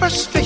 brightly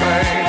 thing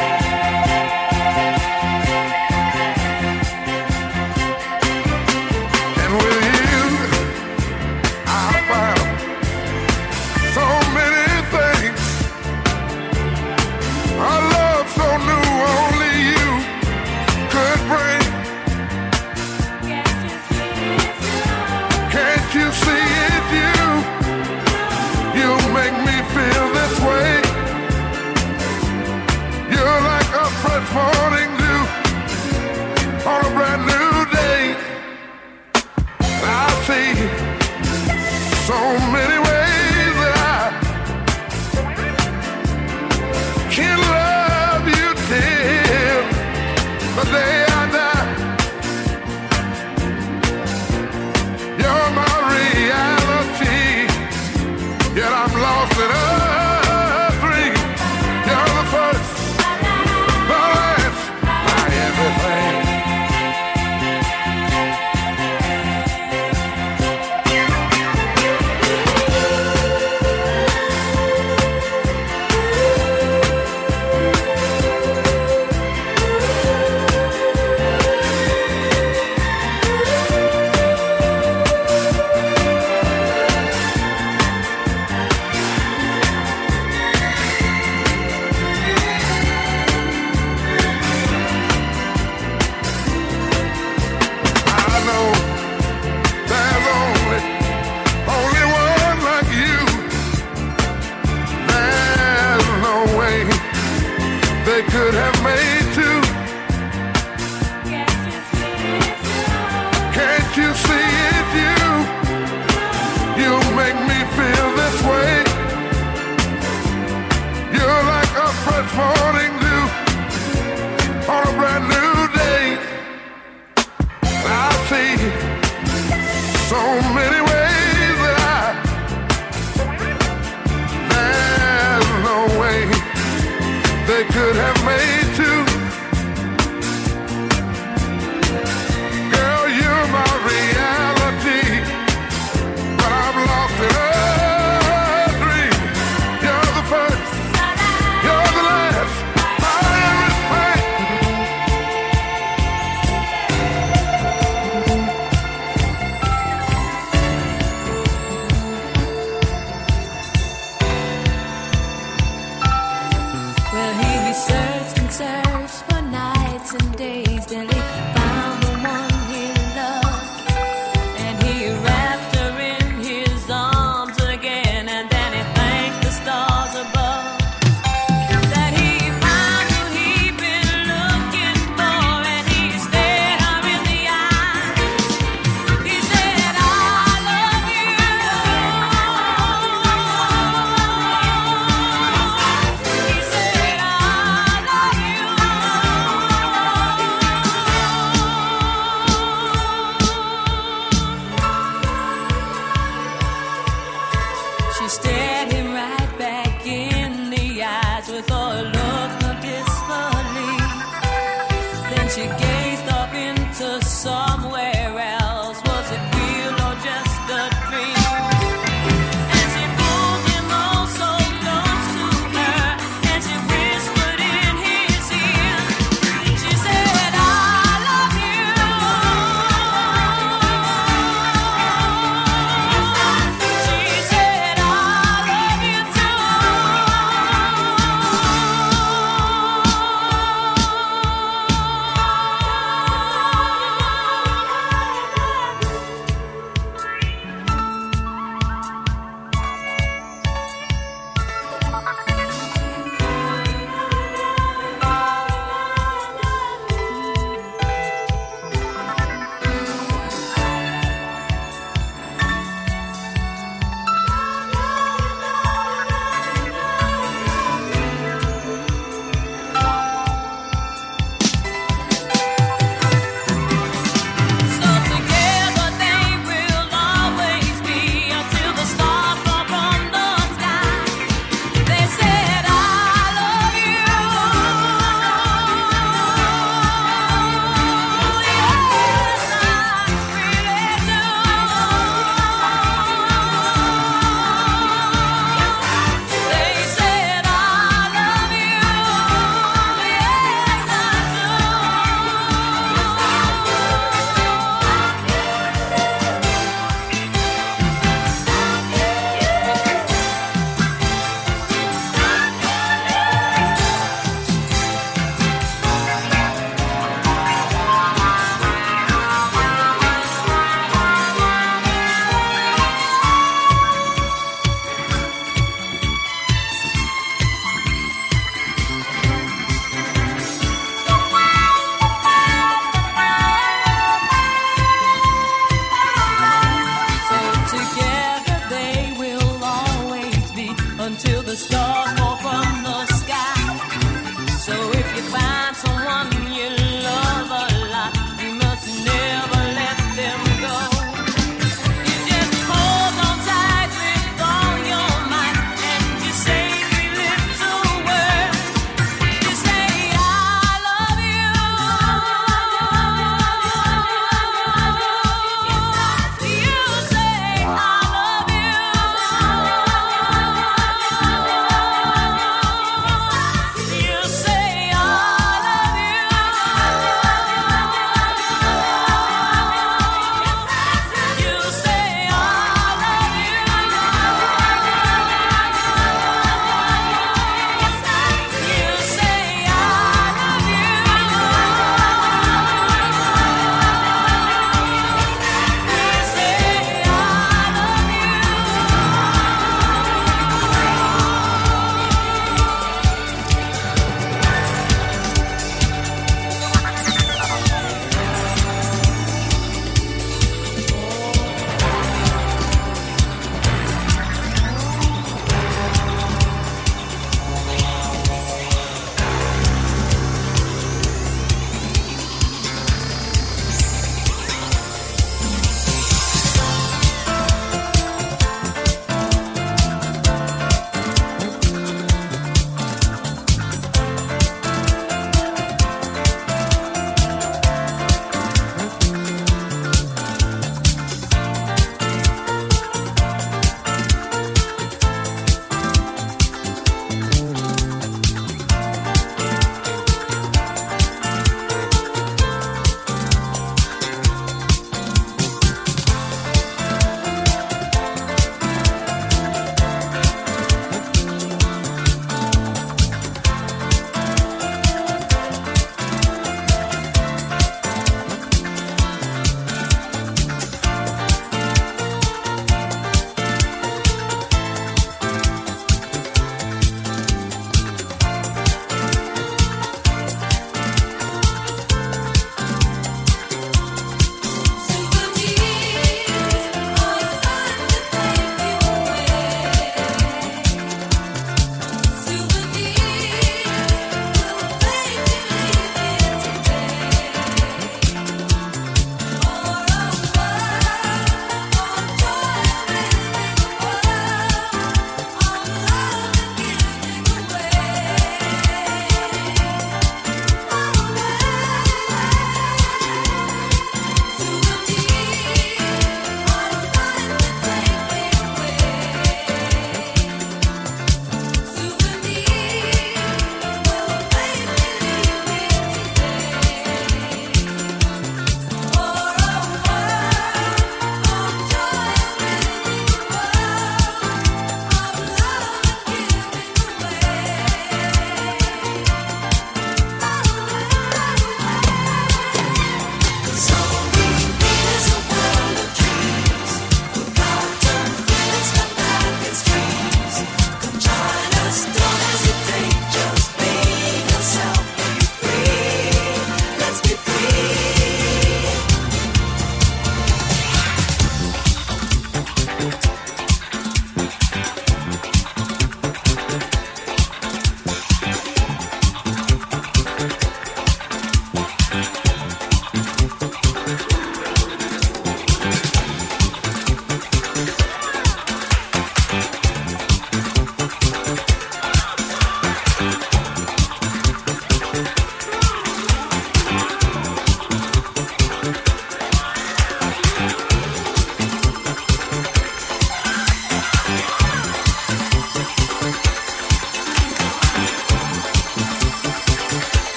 they could have made two. Can't you see it, you? You make me feel this way. You're like a fresh morning dew on a brand new day. I see so many.